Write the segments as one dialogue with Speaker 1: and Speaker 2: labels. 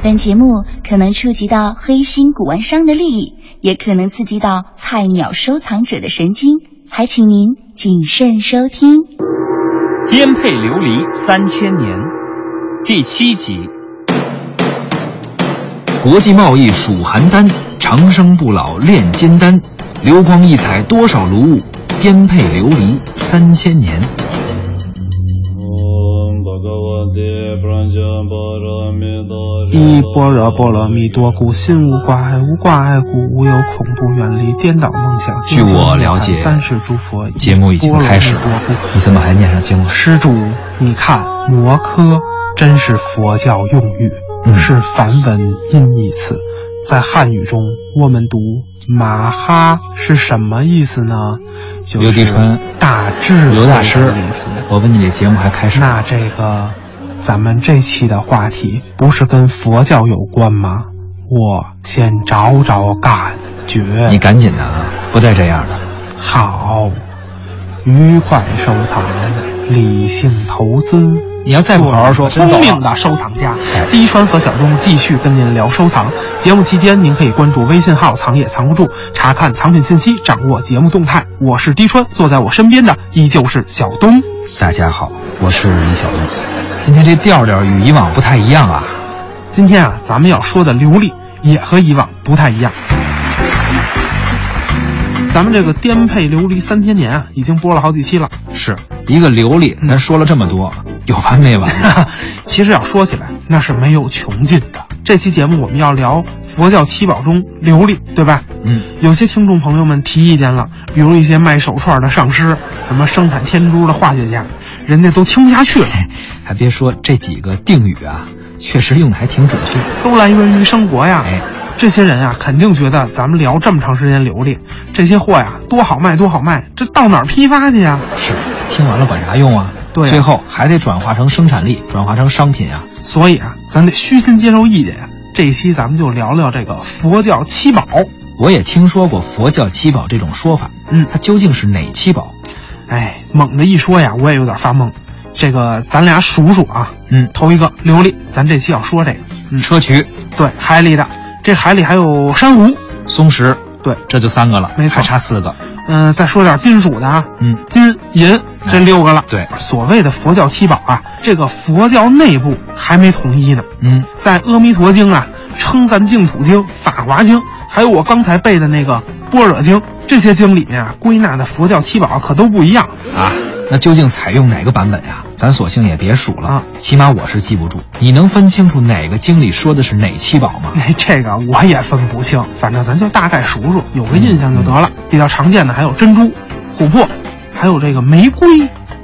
Speaker 1: 本节目可能触及到黑心古玩商的利益，也可能刺激到菜鸟收藏者的神经，还请您谨慎收听。
Speaker 2: 颠沛流离三千年，第七集。
Speaker 3: 国际贸易属邯郸，长生不老炼金丹，流光溢彩多少炉物，颠沛流离三千年。
Speaker 4: 一般若波罗蜜多故，心无挂碍，无挂碍故，无有恐怖，远离颠倒梦想。
Speaker 3: 据我了解，
Speaker 4: 三世诸佛
Speaker 3: 节目已经开始了，你怎么还念上经了？
Speaker 4: 施主，你看“摩诃”真是佛教用语，
Speaker 3: 嗯
Speaker 4: 是梵文音译词。在汉语中，我们读“马哈”是什么意思呢？就
Speaker 3: 刘迪
Speaker 4: 是
Speaker 3: 川
Speaker 4: 大智
Speaker 3: 刘大师
Speaker 4: 的意思。，
Speaker 3: 我问你，这节目还开始？
Speaker 4: 那这个，咱们这期的话题不是跟佛教有关吗？我先找找感觉。
Speaker 3: 你赶紧的啊，不带这样的。
Speaker 4: 好，愉快收藏，理性投资。
Speaker 3: 你要再不好好说。
Speaker 4: 聪明的收藏家
Speaker 3: 哎，
Speaker 4: 滴川和小东继续跟您聊收藏。节目期间，您可以关注微信号“藏也藏不住”，查看藏品信息，掌握节目动态。我是滴川，坐在我身边的依旧是小东。
Speaker 3: 大家好，我是李小东。今天这调调与以往不太一样啊。
Speaker 4: 今天啊，咱们要说的流利也和以往不太一样。咱们这个颠沛流离三千年啊，已经播了好几期了。
Speaker 3: 是一个琉璃，咱说了这么多，有完没完呢？
Speaker 4: 其实要说起来，那是没有穷尽的。这期节目我们要聊佛教七宝中琉璃，对吧？
Speaker 3: 嗯，
Speaker 4: 有些听众朋友们提意见了，比如一些卖手串的上师，什么生产天珠的化学家，人家都听不下去了。
Speaker 3: 还别说这几个定语啊，确实用的还挺准确。
Speaker 4: 都来源于生活呀。
Speaker 3: 哎，
Speaker 4: 这些人啊，肯定觉得咱们聊这么长时间琉璃，这些货呀多好卖多好卖，这到哪儿批发去呀？
Speaker 3: 是听完了管啥用啊？
Speaker 4: 对啊
Speaker 3: 最后还得转化成生产力，转化成商品啊。
Speaker 4: 所以啊，咱得虚心接受意见呀。这一期咱们就聊聊这个佛教七宝。
Speaker 3: 我也听说过佛教七宝这种说法，
Speaker 4: 嗯
Speaker 3: 它究竟是哪七宝？
Speaker 4: 哎，猛的一说呀，我也有点发懵。这个咱俩数数啊，
Speaker 3: 嗯，
Speaker 4: 头一个琉璃，咱这期要说这个，嗯，
Speaker 3: 砗磲、
Speaker 4: 对，海里的，这海里还有珊瑚，
Speaker 3: 松石，
Speaker 4: 对，
Speaker 3: 这就三个了，
Speaker 4: 没错。
Speaker 3: 还差四个。
Speaker 4: 嗯、再说点金属的啊，
Speaker 3: 嗯，
Speaker 4: 金银这六个了。
Speaker 3: 对。
Speaker 4: 所谓的佛教七宝啊，这个佛教内部还没统一呢。
Speaker 3: 嗯，
Speaker 4: 在《阿弥陀经》啊、《称赞净土经》、《法华经》，还有我刚才背的那个《般若经》这些经里面啊，归纳的佛教七宝可都不一样。
Speaker 3: 啊，那究竟采用哪个版本呀？咱索性也别数了，
Speaker 4: 啊
Speaker 3: 起码我是记不住。你能分清楚哪个经理说的是哪七宝吗？
Speaker 4: 哎，这个我也分不清，反正咱就大概数数，有个印象就得了。比较常见的还有珍珠、琥珀，还有这个玫瑰。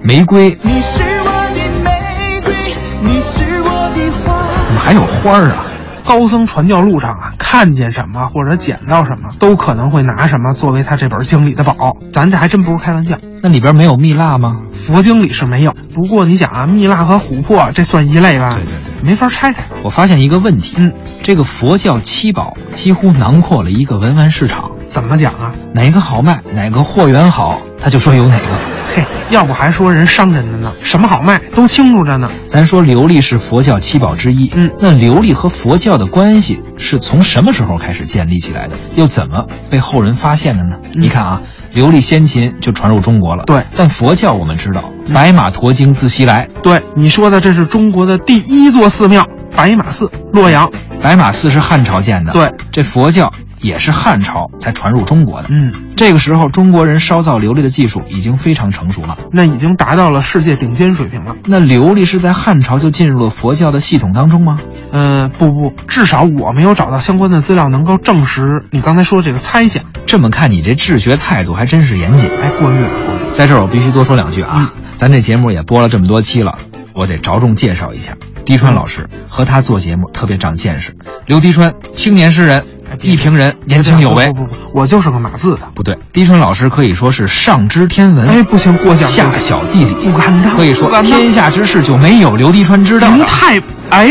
Speaker 3: 玫瑰
Speaker 5: 你是我的玫瑰，你是我的花。
Speaker 3: 怎么还有花儿啊？
Speaker 4: 高僧传教路上啊，看见什么或者捡到什么，都可能会拿什么作为他这本经里的宝。咱这还真不是开玩笑，
Speaker 3: 那里边没有蜜蜡吗？
Speaker 4: 佛经里是没有。不过你想啊，蜜蜡和琥珀这算一类吧？
Speaker 3: 对对对
Speaker 4: 没法拆开。
Speaker 3: 我发现一个问题，
Speaker 4: 嗯，
Speaker 3: 这个佛教七宝几乎囊括了一个文玩市场，
Speaker 4: 怎么讲啊？
Speaker 3: 哪个好卖，哪个货源好，他就说有哪个。
Speaker 4: 嘿，要不还说人商人的呢？什么好卖都清楚着呢。
Speaker 3: 咱说琉璃是佛教七宝之一，
Speaker 4: 嗯
Speaker 3: 那琉璃和佛教的关系是从什么时候开始建立起来的？又怎么被后人发现的呢？
Speaker 4: 嗯
Speaker 3: 你看啊，琉璃先秦就传入中国了，
Speaker 4: 对嗯
Speaker 3: 但佛教我们知道，白马驮经自西来，
Speaker 4: 对，你说的这是中国的第一座寺庙白马寺，洛阳。
Speaker 3: 白马寺是汉朝建的，
Speaker 4: 对，
Speaker 3: 这佛教也是汉朝才传入中国的。
Speaker 4: 嗯，
Speaker 3: 这个时候，中国人烧造琉璃的技术已经非常成熟了。
Speaker 4: 那已经达到了世界顶尖水平了。
Speaker 3: 那琉璃是在汉朝就进入了佛教的系统当中吗？
Speaker 4: 呃，不不，至少我没有找到相关的资料能够证实你刚才说这个猜想。
Speaker 3: 这么看，你这治学态度还真是严谨。
Speaker 4: 哎，过誉了，过誉。
Speaker 3: 在这儿我必须多说两句啊，咱这节目也播了这么多期了，我得着重介绍一下，滴川老师和他做节目特别长见识。刘滴川，青年诗人，一评人，年轻有为。
Speaker 4: 不不不，我就是个码字的。
Speaker 3: 不对，狄川老师可以说是上知天文，
Speaker 4: 哎，不行，过奖。
Speaker 3: 下晓地理，
Speaker 4: 不敢当。
Speaker 3: 可以说天下之事就没有刘滴川知道。
Speaker 4: 您太哎，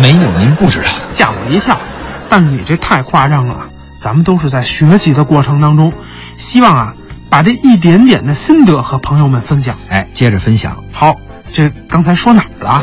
Speaker 3: 没有您不知道，
Speaker 4: 吓我一跳。但是你这太夸张了，咱们都是在学习的过程当中，希望啊。把这一点点的心得和朋友们分享。
Speaker 3: 哎，接着分享。
Speaker 4: 好，这刚才说哪儿了？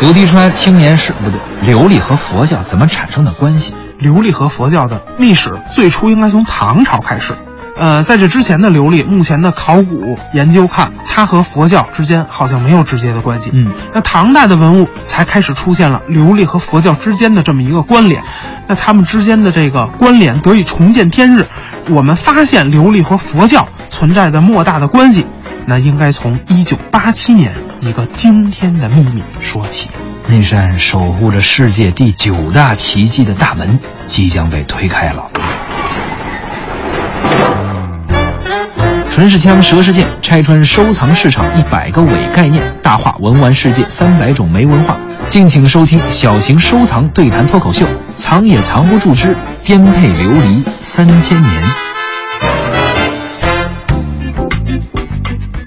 Speaker 3: 刘迪川青年是不对，琉璃和佛教怎么产生的关系？
Speaker 4: 琉璃和佛教的历史最初应该从唐朝开始。呃，在这之前的琉璃，目前的考古研究看，它和佛教之间好像没有直接的关系。
Speaker 3: 嗯，
Speaker 4: 那唐代的文物才开始出现了琉璃和佛教之间的这么一个关联。那他们之间的这个关联得以重见天日。我们发现琉璃和佛教存在着莫大的关系，那应该从一九八七年一个惊天的秘密说起。
Speaker 3: 那扇守护着世界第九大奇迹的大门即将被推开了。唇是枪，舌是剑，拆穿收藏市场一百个伪概念，大话文玩世界三百种没文化。敬请收听小型收藏对谈脱口秀，藏也藏不住之颠沛流离三千年。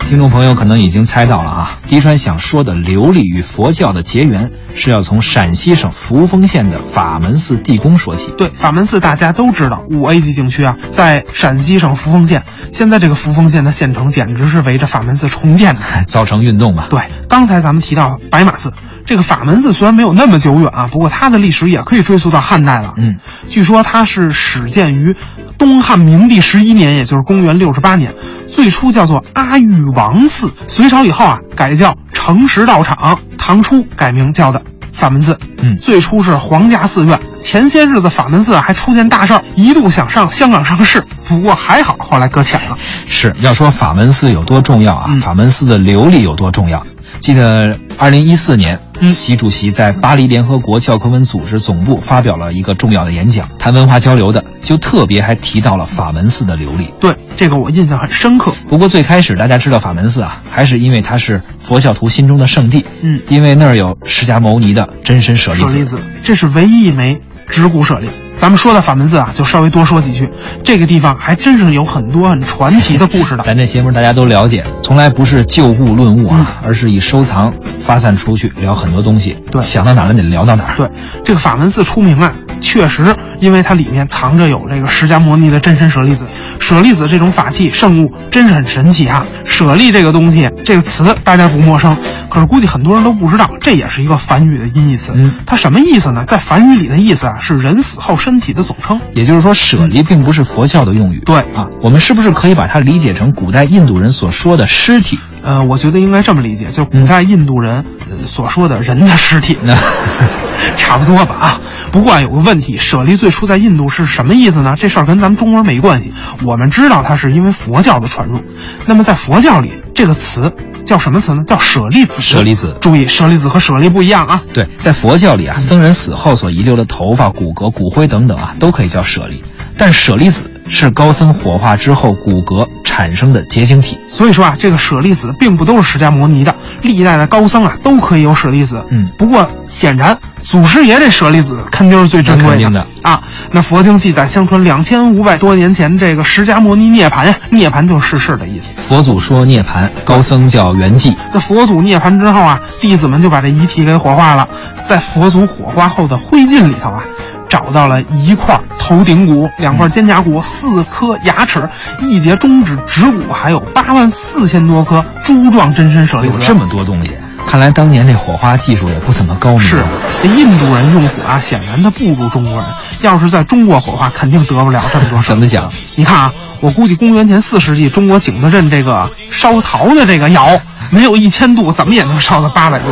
Speaker 3: 听众朋友可能已经猜到了啊，滴川想说的琉璃与佛教的结缘，是要从陕西省扶风县的法门寺地宫说起。
Speaker 4: 对，法门寺大家都知道，五 A 级景区啊，在陕西省扶风县。现在这个扶风县的县城简直是围着法门寺重建的，
Speaker 3: 造成运动嘛。
Speaker 4: 对，刚才咱们提到白马寺。这个法门寺虽然没有那么久远啊，不过它的历史也可以追溯到汉代了。
Speaker 3: 嗯，
Speaker 4: 据说它是始建于东汉明帝十一年，也就是公元六十八年。最初叫做阿育王寺，隋朝以后啊改叫诚实道场，唐初改名叫的法门寺。
Speaker 3: 嗯，
Speaker 4: 最初是皇家寺院，前些日子法门寺还出现大事儿，一度想上香港上市，不过还好后来搁浅了。
Speaker 3: 是要说法门寺有多重要啊？法门寺的琉璃有多重要？记得二零一四年，习主席在巴黎联合国教科文组织总部发表了一个重要的演讲，谈文化交流的，就特别还提到了法门寺的琉璃。
Speaker 4: 对，这个我印象很深刻。
Speaker 3: 不过最开始大家知道法门寺啊，还是因为它是佛教徒心中的圣地。
Speaker 4: 嗯，
Speaker 3: 因为那儿有释迦牟尼的真身舍利
Speaker 4: 子。舍利子，这是唯一一枚指骨舍利。咱们说到法门寺啊，就稍微多说几句。这个地方还真是有很多很传奇的故事的。
Speaker 3: 咱这节目大家都了解，从来不是就物论物啊，而是以收藏发散出去聊很多东西。
Speaker 4: 对，
Speaker 3: 想到哪儿得聊到哪儿。
Speaker 4: 对，这个法门寺出名啊，确实因为它里面藏着有这个释迦牟尼的真身舍利子。舍利子这种法器圣物真是很神奇啊！舍利这个东西，这个词大家不陌生，可是估计很多人都不知道，这也是一个梵语的音译词。
Speaker 3: 嗯，
Speaker 4: 它什么意思呢？在梵语里的意思啊，是人死后身体的总称。
Speaker 3: 也就是说，舍利并不是佛教的用语。
Speaker 4: 对
Speaker 3: 啊，我们是不是可以把它理解成古代印度人所说的尸体？
Speaker 4: 呃，我觉得应该这么理解，就是古代印度人所说的人的尸体呢。差不多吧啊。不过啊有个问题，舍利最初在印度是什么意思呢？这事儿跟咱们中国人没关系。我们知道它是因为佛教的传入。那么在佛教里，这个词叫什么词呢？叫舍利子。
Speaker 3: 舍利子，
Speaker 4: 注意，舍利子和舍利不一样啊。
Speaker 3: 对，在佛教里啊，僧人死后所遗留的头发、骨骼、骨灰等等啊，都可以叫舍利。但舍利子是高僧火化之后骨骼产生的结晶体。
Speaker 4: 所以说啊，这个舍利子并不都是释迦牟尼的，历代的高僧啊都可以有舍利子。
Speaker 3: 嗯，
Speaker 4: 不过显然。祖师爷这舍利子肯定是最珍贵
Speaker 3: 的
Speaker 4: 啊！那佛经记载，相传两千五百多年前，这个释迦牟尼涅槃呀，涅槃就是逝世的意思。
Speaker 3: 佛祖说涅槃，高僧叫圆寂。
Speaker 4: 那佛祖涅槃之后啊，弟子们就把这遗体给火化了，在佛祖火化后的灰烬里头啊，找到了一块头顶骨、两块肩胛骨、四颗牙齿、一节中指指骨，还有八万四千多颗珠状真身舍利子。
Speaker 3: 这么多东西。看来当年这火花技术也不怎么高明。
Speaker 4: 是，这印度人用火啊，显然他不如中国人。要是在中国火化，肯定得不了这么多。
Speaker 3: 怎么讲？
Speaker 4: 你看啊，我估计公元前四世纪，中国景德镇这个烧陶的这个窑，没有一千度，怎么也能烧到八百度。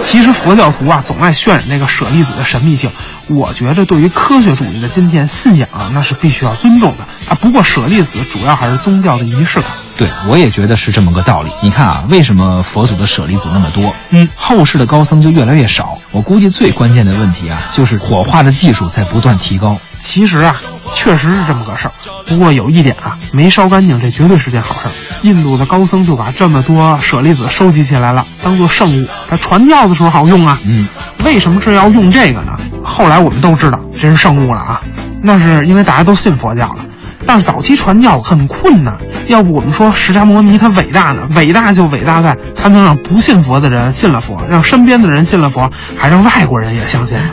Speaker 4: 其实佛教徒啊，总爱渲染这个舍利子的神秘性。我觉着，对于科学主义的今天，信仰啊，那是必须要尊重的啊。不过舍利子主要还是宗教的仪式感。
Speaker 3: 对，我也觉得是这么个道理。你看啊，为什么佛祖的舍利子那么多？
Speaker 4: 嗯，
Speaker 3: 后世的高僧就越来越少。我估计最关键的问题啊，就是火化的技术在不断提高。
Speaker 4: 其实啊，确实是这么个事儿。不过有一点啊，没烧干净，这绝对是件好事儿。印度的高僧就把这么多舍利子收集起来了，当做圣物，他传教的时候好用啊。
Speaker 3: 嗯，
Speaker 4: 为什么是要用这个呢？后来我们都知道这是圣物了啊，那是因为大家都信佛教了。但是早期传教很困难，要不我们说释迦摩尼他伟大呢？伟大就伟大在他能让不信佛的人信了佛，让身边的人信了佛，还让外国人也相信了。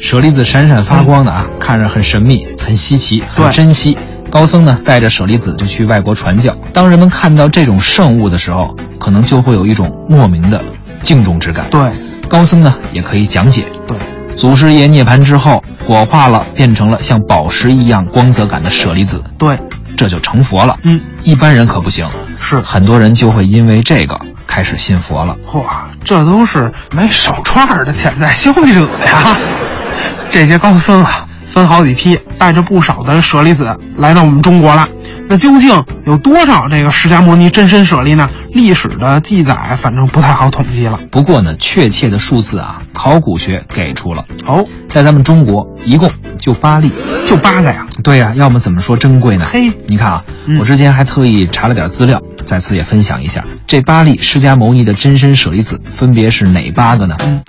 Speaker 3: 舍利子闪闪发光的啊，看着很神秘、很稀奇、很珍惜。高僧呢，带着舍利子就去外国传教。当人们看到这种圣物的时候，可能就会有一种莫名的敬重之感。
Speaker 4: 对，
Speaker 3: 高僧呢，也可以讲解。
Speaker 4: 对，
Speaker 3: 祖师爷涅槃之后，火化了，变成了像宝石一样光泽感的舍利子，
Speaker 4: 对，
Speaker 3: 这就成佛了。
Speaker 4: 嗯，
Speaker 3: 一般人可不行，
Speaker 4: 是
Speaker 3: 很多人就会因为这个开始信佛了。
Speaker 4: 嚯，这都是买手串儿的潜在消费者呀！这些高僧啊，分好几批，带着不少的舍利子来到我们中国了。那究竟有多少这个释迦牟尼真身舍利呢？历史的记载反正不太好统计了。
Speaker 3: 不过呢，确切的数字啊，考古学给出了，
Speaker 4: 哦，
Speaker 3: 在咱们中国一共就八例。
Speaker 4: 就八个呀！
Speaker 3: 对呀、要么怎么说珍贵呢？
Speaker 4: 嘿
Speaker 3: 你看啊，
Speaker 4: 嗯
Speaker 3: 我之前还特意查了点资料，在此也分享一下，这八例释迦牟尼的真身舍利子分别是哪八个呢？
Speaker 4: 嗯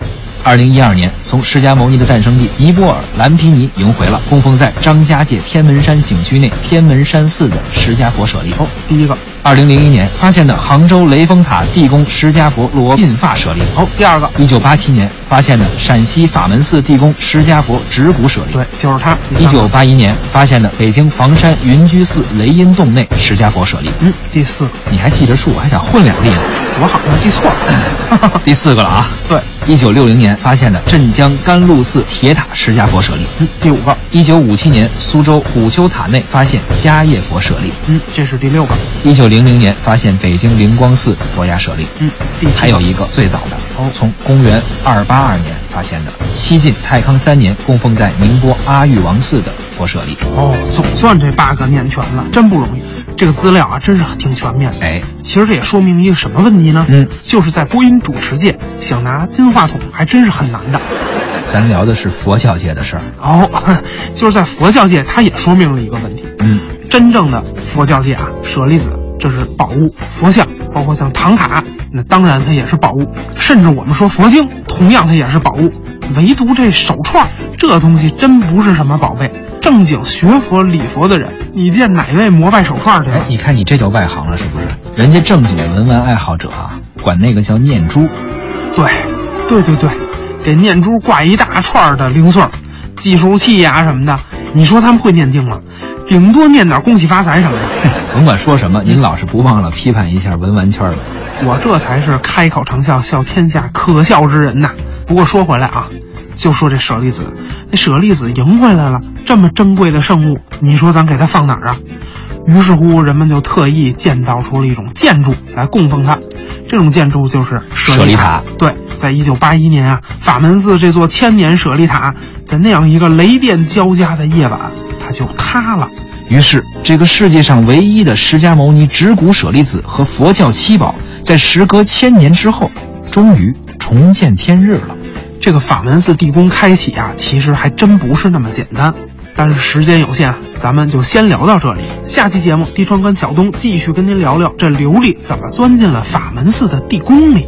Speaker 3: 二零一二年，从释迦牟尼的诞生地尼泊尔蓝毗尼迎回了供奉在张家界天门山景区内天门山寺的释迦佛舍利。
Speaker 4: 哦，第一个。
Speaker 3: 二零零一年发现的杭州雷峰塔地宫释迦佛罗鬓发舍利。
Speaker 4: 哦，第二个。
Speaker 3: 一九八七年发现的陕西法门寺地宫释迦佛指骨舍利。
Speaker 4: 对，就是它。
Speaker 3: 一九八一年发现的北京房山云居寺雷音洞内释迦佛舍利。
Speaker 4: 嗯，第四个。
Speaker 3: 你还记着数，还想混两例呢？
Speaker 4: 我好像记错了。
Speaker 3: 第四个了啊！
Speaker 4: 对，
Speaker 3: 一九六零年发现的镇江甘露寺铁塔释迦佛舍利。
Speaker 4: 嗯，第五个。
Speaker 3: 一九五七年苏州虎丘塔内发现迦叶佛舍利。
Speaker 4: 嗯，这是第六个。
Speaker 3: 一九零零年发现北京灵光寺佛牙舍利。
Speaker 4: 嗯，第
Speaker 3: 还有一个最早的，
Speaker 4: 哦
Speaker 3: 从公元二八二年发现的西晋太康三年供奉在宁波阿育王寺的佛舍利。
Speaker 4: 哦，总算这八个念全了，真不容易。这个资料啊，真是挺全面的。
Speaker 3: 哎，
Speaker 4: 其实这也说明一个什么问题呢？
Speaker 3: 嗯，
Speaker 4: 就是在播音主持界，想拿金话筒还真是很难的。
Speaker 3: 咱聊的是佛教界的事儿。
Speaker 4: 哦，就是在佛教界，它也说明了一个问题。
Speaker 3: 嗯，
Speaker 4: 真正的佛教界啊，舍利子这是宝物，佛像包括像唐卡，那当然它也是宝物，甚至我们说佛经，同样它也是宝物。唯独这手串这东西真不是什么宝贝。正经学佛礼佛的人，你见哪位膜拜手串去
Speaker 3: 哎，？你看你这就外行了是不是？人家正经的文玩爱好者啊，管那个叫念珠。
Speaker 4: 对，对对对，给念珠挂一大串儿的零碎儿，计数器呀、什么的。你说他们会念经吗？顶多念点恭喜发财什么的。
Speaker 3: 甭管说什么，您老是不忘了批判一下文玩圈的。
Speaker 4: 我这才是开口长笑，笑天下可笑之人呐。不过说回来啊，就说这舍利子，那舍利子赢回来了，这么珍贵的圣物，你说咱给它放哪儿啊？于是乎，人们就特意建造出了一种建筑来供奉它，这种建筑就是舍利塔。对，在一九八一年啊，法门寺这座千年舍利塔，在那样一个雷电交加的夜晚，它就塌了。
Speaker 3: 于是，这个世界上唯一的释迦牟尼指骨舍利子和佛教七宝，在时隔千年之后，终于重见天日了。
Speaker 4: 这个法门寺地宫开启啊，其实还真不是那么简单。但是时间有限啊，咱们就先聊到这里。下期节目，地川跟小东继续跟您聊聊这琉璃怎么钻进了法门寺的地宫里。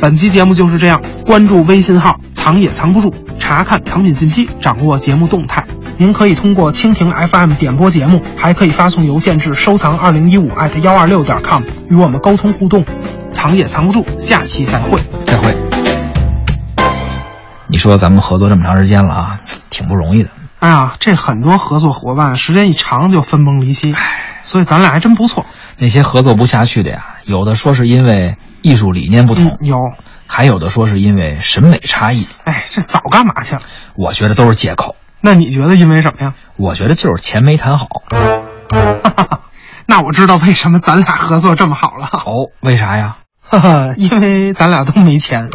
Speaker 4: 本期节目就是这样，关注微信号“藏也藏不住”，查看藏品信息，掌握节目动态。您可以通过蜻蜓 FM 点播节目，还可以发送邮件至收藏二零一五艾特幺二六点 com 与我们沟通互动。藏也藏不住，下期再会。
Speaker 3: 再会。你说咱们合作这么长时间了啊，挺不容易的。
Speaker 4: 哎呀，这很多合作伙伴时间一长就分崩离析，所以咱俩还真不错。
Speaker 3: 那些合作不下去的呀，有的说是因为艺术理念不同，
Speaker 4: 嗯，有，
Speaker 3: 还有的说是因为审美差异。
Speaker 4: 哎，这早干嘛去了？
Speaker 3: 我觉得都是借口。
Speaker 4: 那你觉得因为什么呀？
Speaker 3: 我觉得就是钱没谈好。
Speaker 4: 那我知道为什么咱俩合作这么好了。
Speaker 3: 哦，为啥呀？
Speaker 4: 哈哈，因为咱俩都没钱。